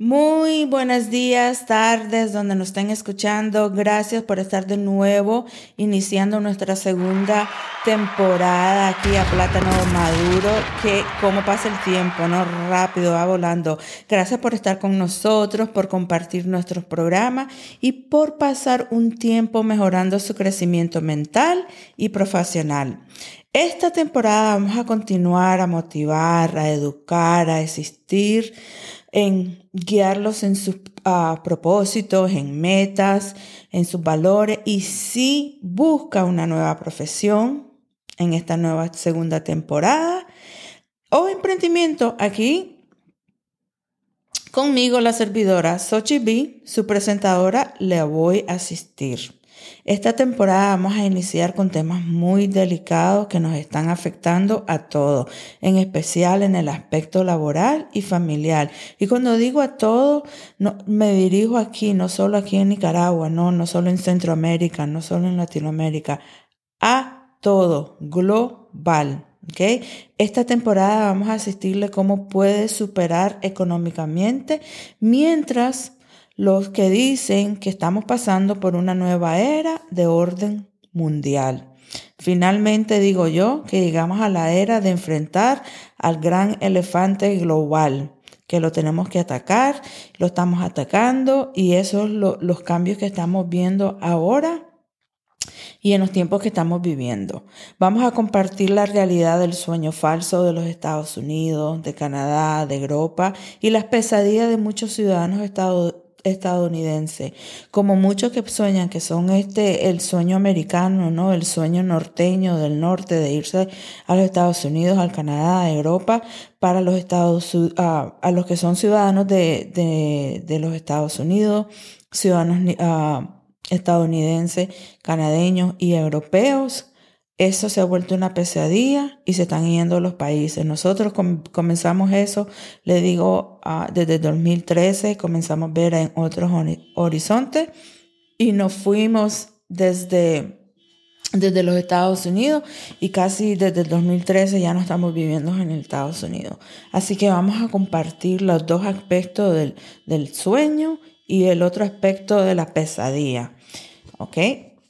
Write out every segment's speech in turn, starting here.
Muy buenos días, tardes, donde nos estén escuchando. Gracias por estar de nuevo iniciando nuestra segunda temporada aquí a Plátano Maduro. Que como pasa el tiempo, ¿no? Rápido, va volando. Gracias por estar con nosotros, por compartir nuestros programas y por pasar un tiempo mejorando su crecimiento mental y profesional. Esta temporada vamos a continuar a motivar, a educar, a asistir en guiarlos en sus ah, propósitos, en metas, en sus valores y si busca una nueva profesión en esta nueva segunda temporada o emprendimiento aquí conmigo la servidora Sochi B, su presentadora, le voy a asistir. Esta temporada vamos a iniciar con temas muy delicados que nos están afectando a todos, en especial en el aspecto laboral y familiar. Y cuando digo a todos, me dirijo aquí, no solo aquí en Nicaragua, no, no solo en Centroamérica, no solo en Latinoamérica, a todo, global. Okay. Esta temporada vamos a asistirle cómo puede superar económicamente mientras los que dicen que estamos pasando por una nueva era de orden mundial. Finalmente digo yo que llegamos a la era de enfrentar al gran elefante global, que lo tenemos que atacar, lo estamos atacando y esos son los cambios que estamos viendo ahora y en los tiempos que estamos viviendo. Vamos a compartir la realidad del sueño falso de los Estados Unidos, de Canadá, de Europa y las pesadillas de muchos ciudadanos estadounidenses estadounidense, como muchos que sueñan que son este el sueño americano, ¿no? El sueño norteño del norte de irse a los Estados Unidos, al Canadá, a Europa, para los Estados a, a los que son ciudadanos de, de, los Estados Unidos, ciudadanos uh, estadounidenses, canadeños y europeos eso se ha vuelto una pesadilla y se están yendo los países. Nosotros comenzamos eso, le digo, uh, desde 2013 comenzamos a ver en otros horizontes y nos fuimos desde, desde los Estados Unidos y casi desde el 2013 ya no estamos viviendo en el Estados Unidos. Así que vamos a compartir los dos aspectos del, del sueño y el otro aspecto de la pesadilla. ¿Ok?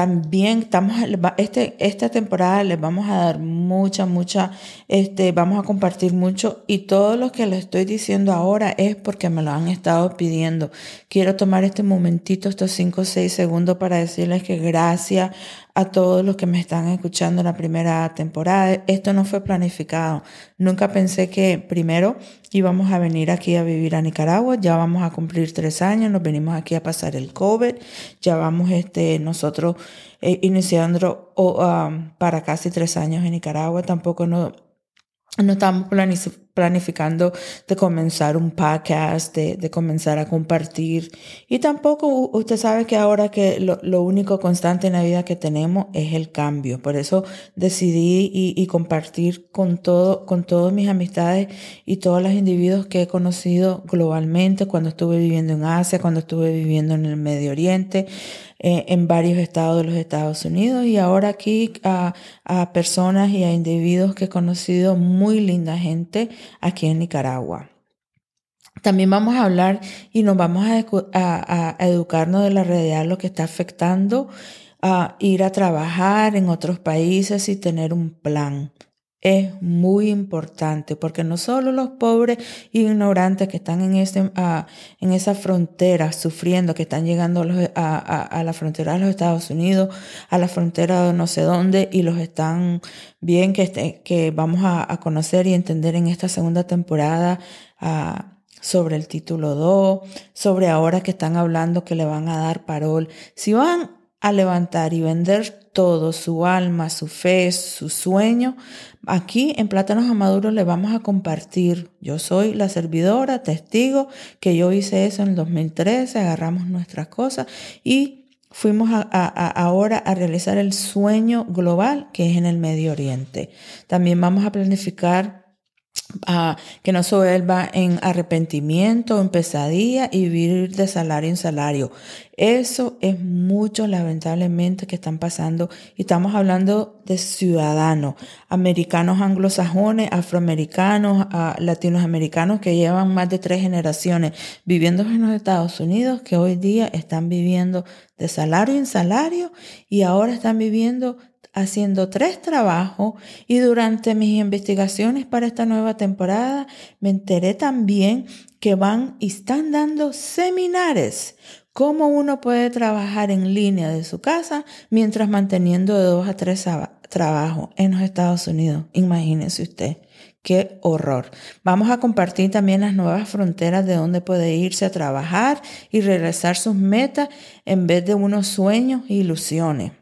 También estamos, este, esta temporada les vamos a dar mucha, mucha, este, vamos a compartir mucho y todo lo que les estoy diciendo ahora es porque me lo han estado pidiendo. Quiero tomar este momentito, estos 5 o 6 segundos para decirles que gracias a todos los que me están escuchando en la primera temporada. Esto no fue planificado. Nunca pensé que primero íbamos a venir aquí a vivir a Nicaragua. Ya vamos a cumplir tres años. Nos venimos aquí a pasar el COVID. Ya vamos este, nosotros eh, iniciando um, para casi tres años en Nicaragua. Tampoco no, no estamos planificando de comenzar un podcast, de, de, comenzar a compartir. Y tampoco usted sabe que ahora que lo, lo, único constante en la vida que tenemos es el cambio. Por eso decidí y, y compartir con todo, con todas mis amistades y todos los individuos que he conocido globalmente cuando estuve viviendo en Asia, cuando estuve viviendo en el Medio Oriente. Eh, en varios estados de los Estados Unidos y ahora aquí a, a personas y a individuos que he conocido, muy linda gente aquí en Nicaragua. También vamos a hablar y nos vamos a, educarnos de la realidad, lo que está afectando a ir a trabajar en otros países y tener un plan es muy importante porque no solo los pobres e ignorantes que están en, ese, en esa frontera sufriendo, que están llegando a, la frontera de los Estados Unidos, a la frontera de no sé dónde y los están bien que, este, que vamos a, conocer y entender en esta segunda temporada sobre el título 2, sobre ahora que están hablando que le van a dar parol. Si van a levantar y vender todo, su alma, su fe, su sueño, aquí en Plátanos a Maduros le vamos a compartir. Yo soy la servidora, testigo, que yo hice eso en el 2013, agarramos nuestras cosas y fuimos a, ahora a realizar el sueño global que es en el Medio Oriente. También vamos a planificar que no se vuelva en arrepentimiento, en pesadilla y vivir de salario en salario. Eso es mucho, lamentablemente, que están pasando. Y estamos hablando de ciudadanos, americanos anglosajones, afroamericanos, latinoamericanos que llevan más de tres generaciones viviendo en los Estados Unidos, que hoy día están viviendo de salario en salario y ahora están viviendo haciendo tres trabajos y durante mis investigaciones para esta nueva temporada me enteré también que van y están dando seminares cómo uno puede trabajar en línea de su casa mientras manteniendo de dos a tres trabajos en los Estados Unidos. Imagínese usted. Qué horror. Vamos a compartir también las nuevas fronteras de donde puede irse a trabajar y regresar sus metas en vez de unos sueños e ilusiones.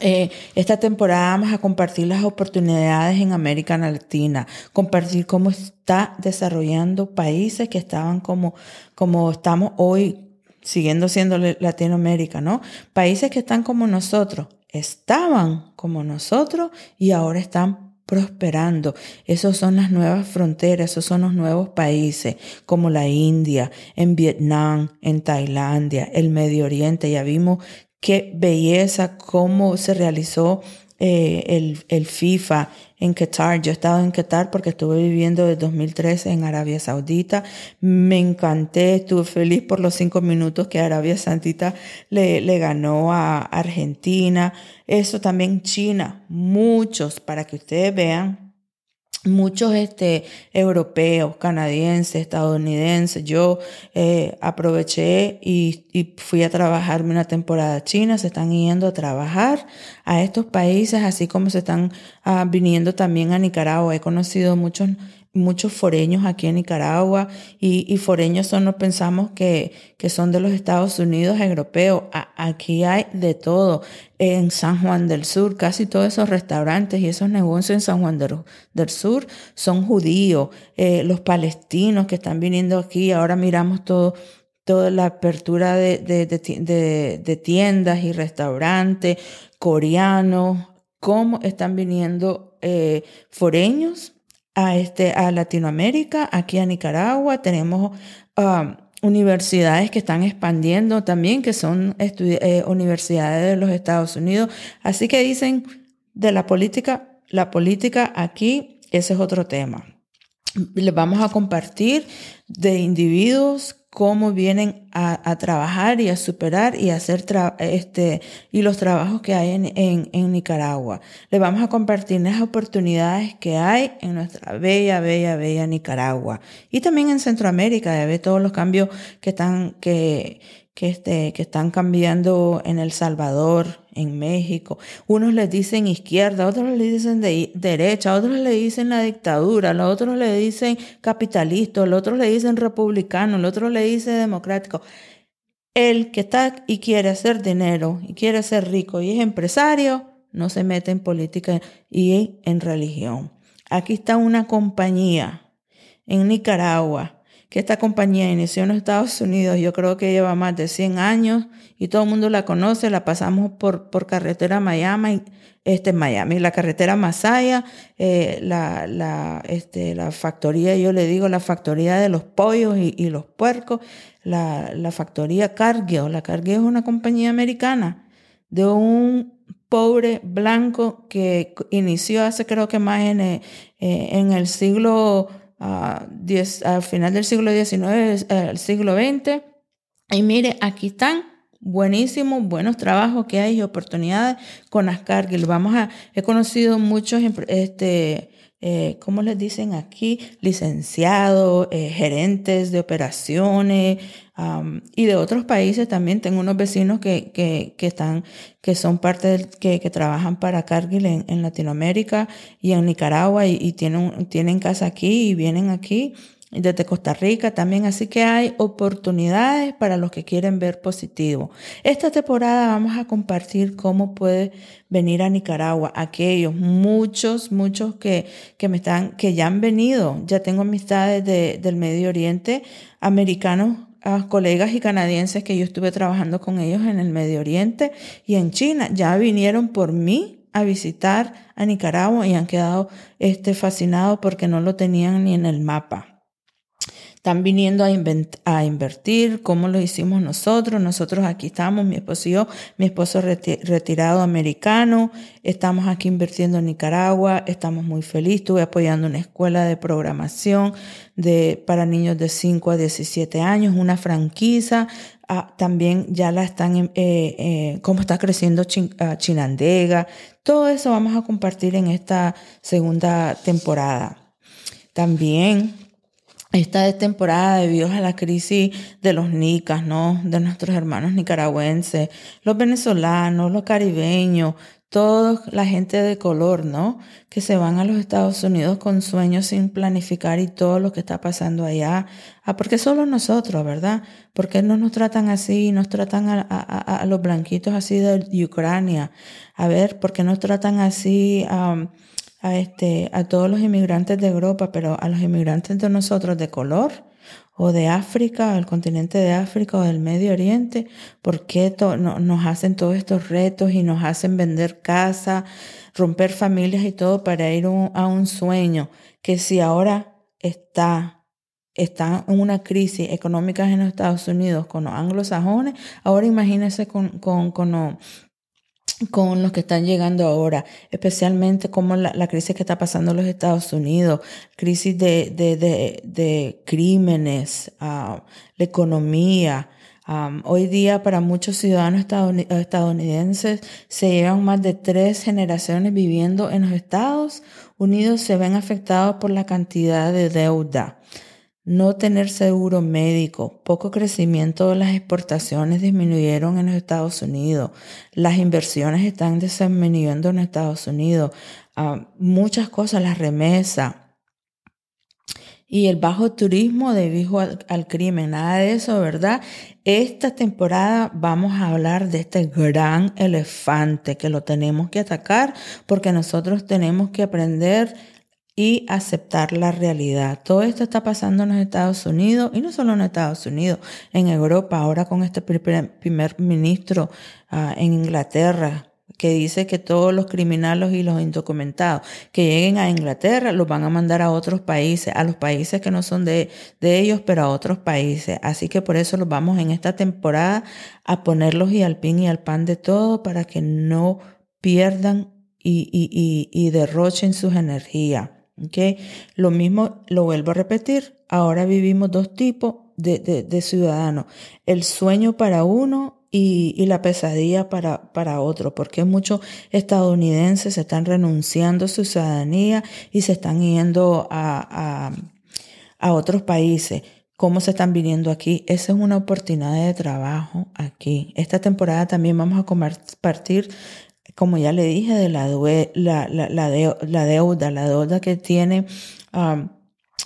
Eh, esta temporada vamos a compartir las oportunidades en América Latina, compartir cómo está desarrollando países que estaban como, como estamos hoy, siguiendo siendo Latinoamérica, ¿no? Países que están como nosotros, estaban como nosotros y ahora están prosperando. Esos son las nuevas fronteras, esos son los nuevos países, como la India, en Vietnam, en Tailandia, el Medio Oriente. Ya vimos qué belleza, cómo se realizó eh, el, el, FIFA en Qatar. Yo he estado en Qatar porque estuve viviendo desde 2013 en Arabia Saudita. Me encanté, estuve feliz por los cinco minutos que Arabia Saudita le, le ganó a Argentina. Eso también China, muchos, para que ustedes vean muchos este, europeos, canadienses, estadounidenses. Yo eh, aproveché y, y, fui a trabajarme una temporada china. Se están yendo a trabajar a estos países, así como se están ah, viniendo también a Nicaragua. He conocido muchos muchos foreños aquí en Nicaragua y, y foreños son, no pensamos que, que, son de los Estados Unidos europeos. aquí hay de todo. En San Juan del Sur, casi todos esos restaurantes y esos negocios en San Juan del, Sur son judíos. Eh, los palestinos que están viniendo aquí, ahora miramos todo toda la apertura de, de, de, de tiendas y restaurantes coreanos, cómo están viniendo eh, foreños a, este, a Latinoamérica, aquí a Nicaragua. Tenemos um, universidades que están expandiendo también, que son eh, universidades de los Estados Unidos. Así que dicen de la política, la política aquí, ese es otro tema. Les vamos a compartir de individuos cómo vienen a, trabajar y a superar y hacer este y los trabajos que hay en, en, en, Nicaragua. Le vamos a compartir las oportunidades que hay en nuestra bella, bella, bella Nicaragua y también en Centroamérica de ver todos los cambios que están que que, este, que están cambiando en El Salvador, en México. Unos les dicen izquierda, otros le dicen de, derecha, otros le dicen la dictadura, los otros le dicen capitalista, los otros le dicen republicano, los otros le dicen democrático. El que está y quiere hacer dinero y quiere ser rico y es empresario, no se mete en política y en religión. Aquí está una compañía en Nicaragua que esta compañía inició en Estados Unidos, yo creo que lleva más de 100 años y todo el mundo la conoce, la pasamos por, por carretera Miami, este Miami, la carretera Masaya, eh, la, la, este, la factoría, yo le digo la factoría de los pollos y, los puercos, la, la factoría Cargill, la Cargill es una compañía americana de un pobre blanco que inició hace creo que más en, eh, en el siglo al final del siglo XIX, al siglo XX. Y mire, aquí están buenísimos, buenos trabajos que hay y oportunidades con las Cargill. Vamos a, he conocido muchos, este, eh, ¿cómo les dicen aquí? Licenciados, eh, gerentes de operaciones, y de otros países también tengo unos vecinos que, que, que están, que son parte del, que, que trabajan para Cargill en, en, Latinoamérica y en Nicaragua y, y, tienen, tienen casa aquí y vienen aquí desde Costa Rica también, así que hay oportunidades para los que quieren ver positivo. Esta temporada vamos a compartir cómo puede venir a Nicaragua aquellos, muchos, muchos que, que me están, que ya han venido, ya tengo amistades de, del Medio Oriente, americanos colegas y canadienses que yo estuve trabajando con ellos en el Medio Oriente y en China. Ya vinieron por mí a visitar a Nicaragua y han quedado este, fascinados porque no lo tenían ni en el mapa. Están viniendo a, invertir, como lo hicimos nosotros. Nosotros aquí estamos, mi esposo y yo, mi esposo retirado americano. Estamos aquí invirtiendo en Nicaragua. Estamos muy felices. Estuve apoyando una escuela de programación de, para niños de 5 a 17 años, una franquicia. Ah, también ya la están, eh, eh, cómo está creciendo ah, Chinandega. Todo eso vamos a compartir en esta segunda temporada. También esta temporada debido a la crisis de los nicas, ¿no? De nuestros hermanos nicaragüenses, los venezolanos, los caribeños, toda la gente de color, ¿no? Que se van a los Estados Unidos con sueños sin planificar y todo lo que está pasando allá. Ah, porque solo nosotros, ¿verdad? ¿Por qué no nos tratan así? Nos tratan a, a, los blanquitos así de Ucrania. A ver, ¿por qué nos tratan así? a a, este, a todos los inmigrantes de Europa, pero a los inmigrantes de nosotros de color o de África, el continente de África o del Medio Oriente, ¿por qué no, nos hacen todos estos retos y nos hacen vender casa, romper familias y todo para ir a un sueño que si ahora está, está en una crisis económica en los Estados Unidos con los anglosajones, ahora imagínense con, con, con, con los que están llegando ahora, especialmente como la, crisis que está pasando en los Estados Unidos, crisis de, de, de, crímenes, ah, la economía. hoy día para muchos ciudadanos estadounidenses se llevan más de tres generaciones viviendo en los Estados Unidos, se ven afectados por la cantidad de deuda no tener seguro médico, poco crecimiento de las exportaciones disminuyeron en los Estados Unidos, las inversiones están disminuyendo en Estados Unidos, ah, muchas cosas, la remesa y el bajo turismo debido al, al crimen, nada de eso, ¿verdad? Esta temporada vamos a hablar de este gran elefante que lo tenemos que atacar porque nosotros tenemos que aprender y aceptar la realidad. Todo esto está pasando en los Estados Unidos y no solo en Estados Unidos, en Europa, ahora con este primer ministro ah, en Inglaterra que dice que todos los criminales y los indocumentados que lleguen a Inglaterra los van a mandar a otros países, a los países que no son de, de ellos, pero a otros países. Así que por eso los vamos en esta temporada a ponerlos y al pin y al pan de todo para que no pierdan y, y, y, y derrochen sus energías. Okay. Lo mismo, lo vuelvo a repetir, ahora vivimos dos tipos de, de, ciudadanos, el sueño para uno y, la pesadilla para, para otro, porque muchos estadounidenses se están renunciando a su ciudadanía y se están yendo a, a, a otros países. ¿Cómo se están viniendo aquí? Esa es una oportunidad de trabajo aquí. Esta temporada también vamos a compartir como ya le dije, de la, la, la, la, deuda, la deuda que tiene,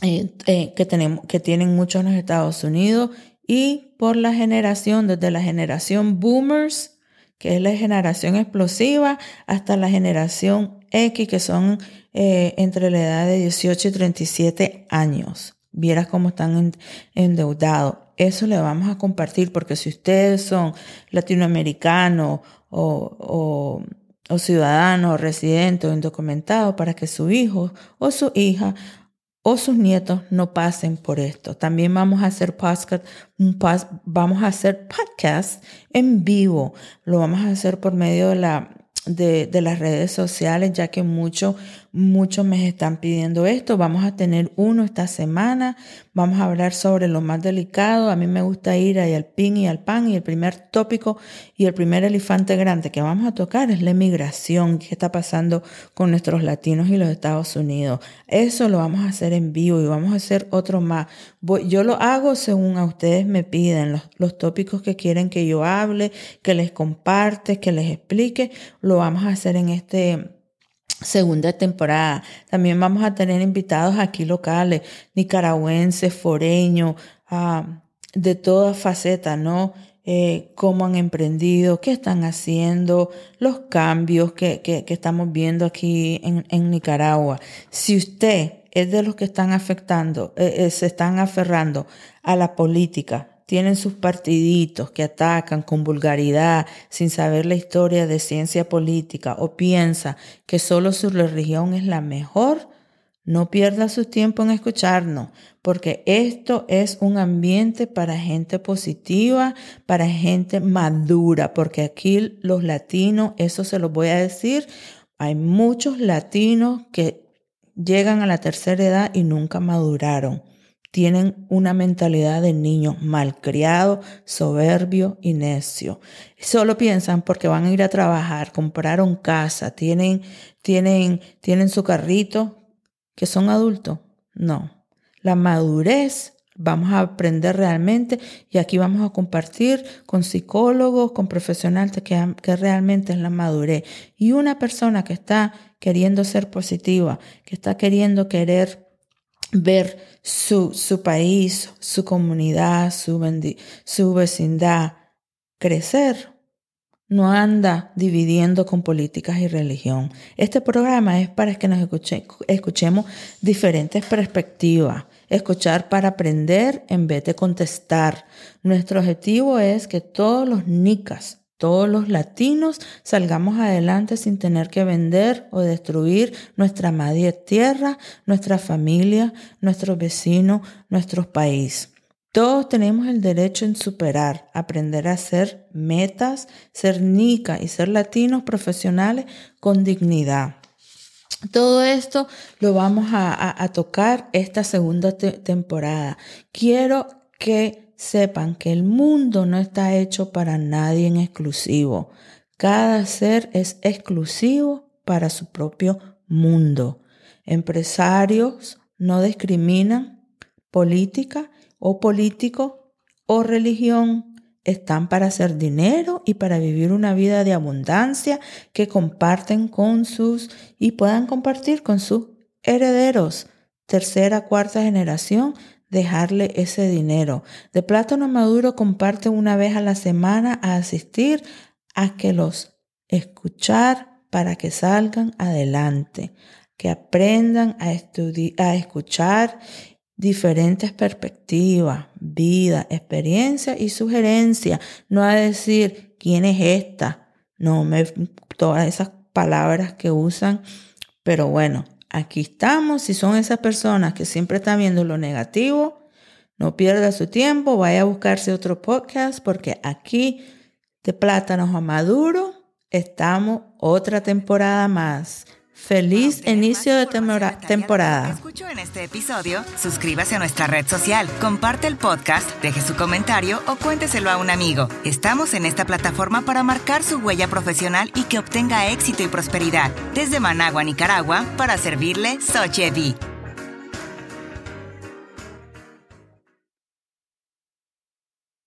eh, eh, que, tenemos, que tienen muchos en los Estados Unidos y por la generación, desde la generación boomers, que es la generación explosiva, hasta la generación X, que son eh, entre la edad de 18 y 37 años. Vieras cómo están endeudados. Eso le vamos a compartir porque si ustedes son latinoamericanos o, o, ciudadano o residente o indocumentado para que su hijo o su hija o sus nietos no pasen por esto. También vamos a hacer podcast, vamos a hacer podcast en vivo. Lo vamos a hacer por medio de la de, de, las redes sociales, ya que muchos muchos me están pidiendo esto. Vamos a tener uno esta semana. Vamos a hablar sobre lo más delicado. A mí me gusta ir ahí al pin y al pan. Y el primer tópico y el primer elefante grande que vamos a tocar es la migración. ¿Qué está pasando con nuestros latinos y los Estados Unidos? Eso lo vamos a hacer en vivo y vamos a hacer otro más. yo lo hago según a ustedes me piden los, los tópicos que quieren que yo hable, que les comparte, que les explique. Lo vamos a hacer en este segunda temporada. También vamos a tener invitados aquí locales, nicaragüenses, foreños, ah, de todas facetas, ¿no? Eh, cómo han emprendido, qué están haciendo, los cambios que, que, estamos viendo aquí en, en, Nicaragua. Si usted es de los que están afectando, eh, eh, se están aferrando a la política tienen sus partiditos que atacan con vulgaridad sin saber la historia de ciencia política o piensa que solo su religión es la mejor, no pierda su tiempo en escucharnos, porque esto es un ambiente para gente positiva, para gente madura, porque aquí los latinos, eso se lo voy a decir, hay muchos latinos que llegan a la tercera edad y nunca maduraron. Tienen una mentalidad de niños malcriados, soberbio y necio. Solo piensan porque van a ir a trabajar, compraron casa, tienen, tienen, tienen su carrito, que son adultos. No. La madurez vamos a aprender realmente y aquí vamos a compartir con psicólogos, con profesionales que, que realmente es la madurez. Y una persona que está queriendo ser positiva, que está queriendo querer ver su, su país, su comunidad, su, su vecindad crecer, no anda dividiendo con políticas y religión. Este programa es para que nos escuchemos diferentes perspectivas, escuchar para aprender en vez de contestar. Nuestro objetivo es que todos los nicas, todos los latinos salgamos adelante sin tener que vender o destruir nuestra madre tierra, nuestra familia, nuestros vecinos, nuestro país. Todos tenemos el derecho en superar, aprender a hacer metas, ser nica y ser latinos profesionales con dignidad. Todo esto lo vamos a, tocar esta segunda temporada. Quiero que sepan que el mundo no está hecho para nadie en exclusivo. Cada ser es exclusivo para su propio mundo. Empresarios no discriminan, política o político o religión están para hacer dinero y para vivir una vida de abundancia que comparten con sus y puedan compartir con sus herederos, tercera, cuarta generación, dejarle ese dinero. De plátano maduro comparte una vez a la semana a asistir a que los escuchar para que salgan adelante, que aprendan a, a escuchar diferentes perspectivas, vida, experiencia y sugerencia. No a decir quién es esta. No me todas esas palabras que usan, pero bueno, aquí estamos. Si son esas personas que siempre están viendo lo negativo, no pierda su tiempo, vaya a buscarse otro podcast porque aquí de Plátanos a Maduro estamos otra temporada más. Feliz inicio de temporada. Escucho en este episodio. Suscríbase a nuestra red social, comparte el podcast, deje su comentario o cuénteselo a un amigo. Estamos en esta plataforma para marcar su huella profesional y que obtenga éxito y prosperidad. Desde Managua, Nicaragua, para servirle Sochevi.